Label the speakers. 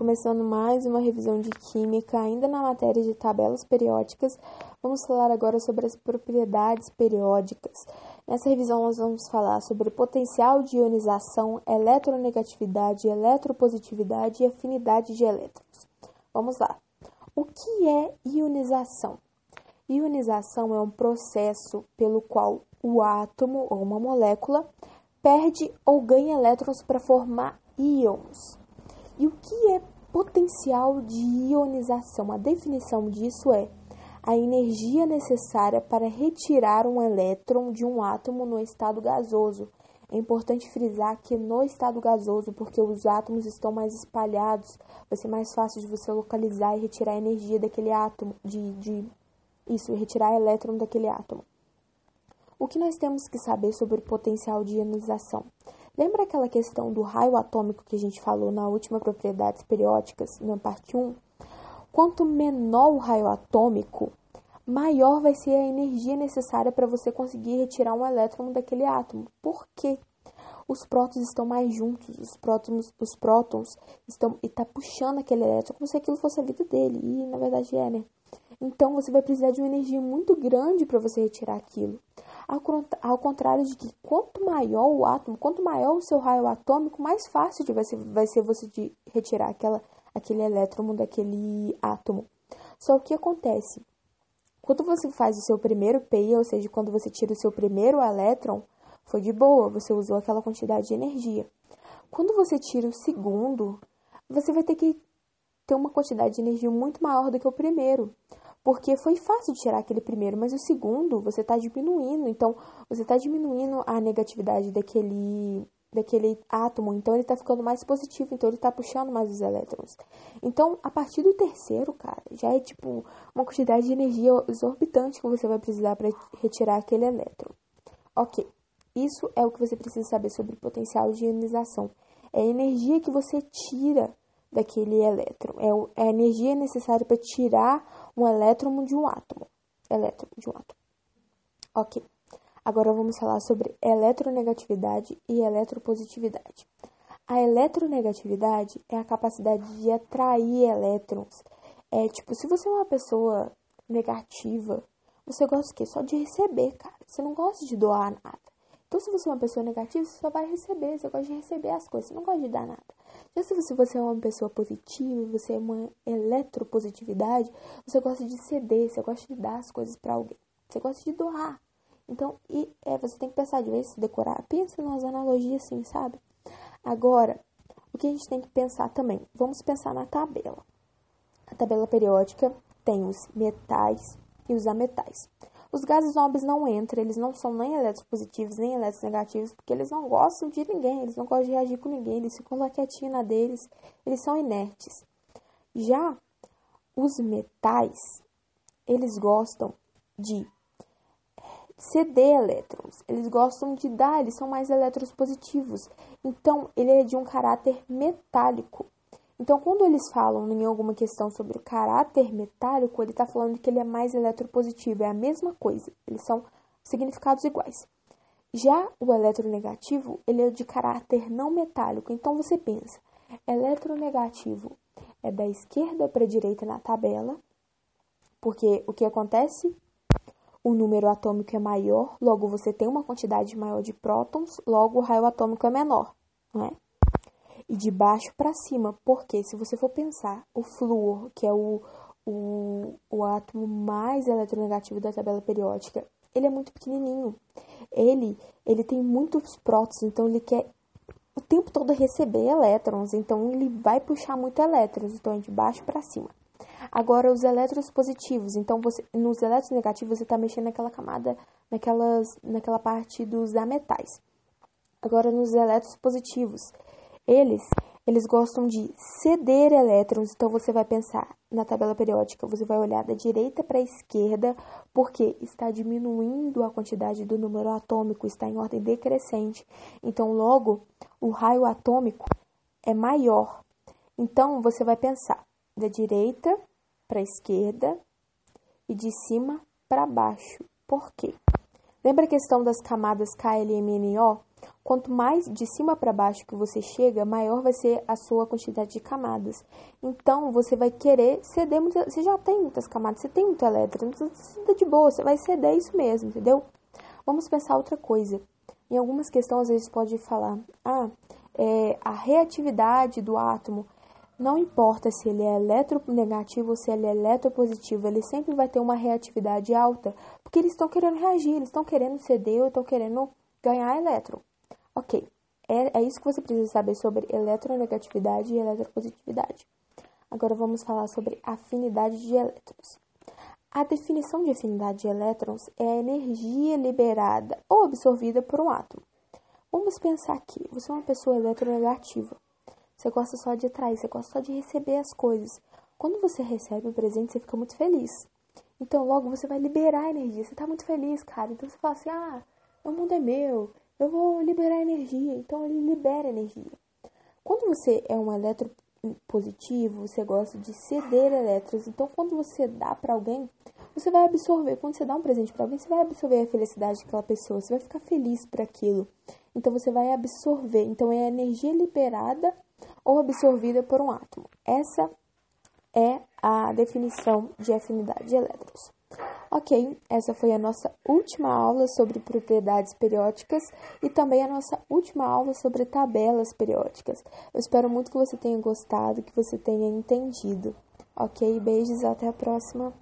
Speaker 1: começando mais uma revisão de química, ainda na matéria de tabelas periódicas. Vamos falar agora sobre as propriedades periódicas. Nessa revisão, nós vamos falar sobre potencial de ionização, eletronegatividade, eletropositividade e afinidade de elétrons. Vamos lá. O que é ionização? Ionização é um processo pelo qual o átomo ou uma molécula perde ou ganha elétrons para formar íons. E o que é potencial de ionização? A definição disso é a energia necessária para retirar um elétron de um átomo no estado gasoso. É importante frisar que no estado gasoso, porque os átomos estão mais espalhados, vai ser mais fácil de você localizar e retirar a energia daquele átomo, de, de isso, retirar elétron daquele átomo. O que nós temos que saber sobre o potencial de ionização? Lembra aquela questão do raio atômico que a gente falou na última propriedades periódicas, na parte 1? Quanto menor o raio atômico, maior vai ser a energia necessária para você conseguir retirar um elétron daquele átomo. Por quê? Os prótons estão mais juntos, os prótons, os prótons estão e tá puxando aquele elétron como se aquilo fosse a vida dele, e na verdade é, né? Então você vai precisar de uma energia muito grande para você retirar aquilo. Ao, contrário de que quanto maior o átomo, quanto maior o seu raio atômico, mais fácil vai ser, vai ser você de retirar aquela, aquele elétron daquele átomo. Só o que acontece? Quando você faz o seu primeiro PI, ou seja, quando você tira o seu primeiro elétron, foi de boa, você usou aquela quantidade de energia. Quando você tira o segundo, você vai ter que ter uma quantidade de energia muito maior do que o primeiro porque foi fácil tirar aquele primeiro, mas o segundo você está diminuindo, então você está diminuindo a negatividade daquele daquele átomo, então ele está ficando mais positivo, então ele está puxando mais os elétrons. Então, a partir do terceiro, cara, já é tipo uma quantidade de energia exorbitante que você vai precisar para retirar aquele elétron. Ok, isso é o que você precisa saber sobre potencial de ionização. É a energia que você tira daquele elétron. É, é a energia necessária para tirar um elétron de um átomo. Elétron de um átomo. Ok. Agora vamos falar sobre eletronegatividade e eletropositividade. A eletronegatividade é a capacidade de atrair elétrons. É tipo, se você é uma pessoa negativa, você gosta o quê? Só de receber, cara. Você não gosta de doar nada. Então, se você é uma pessoa negativa, você só vai receber. Você gosta de receber as coisas. Você não gosta de dar nada. Já se você é uma pessoa positiva, você é uma eletropositividade, você gosta de ceder, você gosta de dar as coisas para alguém. Você gosta de doar. Então, e, é, você tem que pensar de vez se decorar. Pensa nas analogias assim, sabe? Agora, o que a gente tem que pensar também? Vamos pensar na tabela. A tabela periódica tem os metais e os ametais. Os gases nobres não entram, eles não são nem eletropositivos nem eletronegativos, porque eles não gostam de ninguém, eles não gostam de reagir com ninguém, eles ficam lá quietinhos na deles, eles são inertes. Já os metais, eles gostam de ceder elétrons, eles gostam de dar, eles são mais eletropositivos. Então, ele é de um caráter metálico. Então, quando eles falam em alguma questão sobre o caráter metálico, ele está falando que ele é mais eletropositivo, é a mesma coisa, eles são significados iguais. Já o eletronegativo, ele é de caráter não metálico. Então, você pensa, eletronegativo é da esquerda para a direita na tabela, porque o que acontece? O número atômico é maior, logo você tem uma quantidade maior de prótons, logo o raio atômico é menor, não é? E de baixo para cima, porque se você for pensar, o flúor, que é o, o, o átomo mais eletronegativo da tabela periódica, ele é muito pequenininho. Ele, ele tem muitos prótons, então ele quer o tempo todo receber elétrons, então ele vai puxar muito elétrons, então é de baixo para cima. Agora, os elétrons positivos, então você, nos elétrons negativos você está mexendo naquela camada, naquelas, naquela parte dos ametais. Agora, nos elétrons positivos, eles, eles gostam de ceder elétrons, então você vai pensar na tabela periódica, você vai olhar da direita para a esquerda, porque está diminuindo a quantidade do número atômico, está em ordem decrescente. Então, logo, o raio atômico é maior. Então, você vai pensar da direita para a esquerda e de cima para baixo. Por quê? Lembra a questão das camadas KLMNO? Quanto mais de cima para baixo que você chega, maior vai ser a sua quantidade de camadas. Então, você vai querer ceder muitas. Você já tem muitas camadas, você tem muito elétron, então você de boa, você vai ceder isso mesmo, entendeu? Vamos pensar outra coisa. Em algumas questões, às vezes pode falar: ah, é, a reatividade do átomo não importa se ele é eletronegativo ou se ele é eletropositivo, ele sempre vai ter uma reatividade alta, porque eles estão querendo reagir, eles estão querendo ceder ou estão querendo ganhar elétron. Ok, é, é isso que você precisa saber sobre eletronegatividade e eletropositividade. Agora vamos falar sobre afinidade de elétrons. A definição de afinidade de elétrons é a energia liberada ou absorvida por um átomo. Vamos pensar aqui, você é uma pessoa eletronegativa. Você gosta só de atrair, você gosta só de receber as coisas. Quando você recebe o presente, você fica muito feliz. Então, logo você vai liberar energia. Você tá muito feliz, cara. Então você fala assim: ah, o mundo é meu, eu vou liberar energia. Então ele libera energia. Quando você é um eletro positivo, você gosta de ceder elétrons. Então, quando você dá para alguém, você vai absorver. Quando você dá um presente para alguém, você vai absorver a felicidade daquela pessoa. Você vai ficar feliz por aquilo. Então, você vai absorver. Então, é energia liberada ou absorvida por um átomo. Essa é a definição de afinidade de elétrons. Ok, essa foi a nossa última aula sobre propriedades periódicas e também a nossa última aula sobre tabelas periódicas. Eu espero muito que você tenha gostado, que você tenha entendido. Ok, beijos, até a próxima.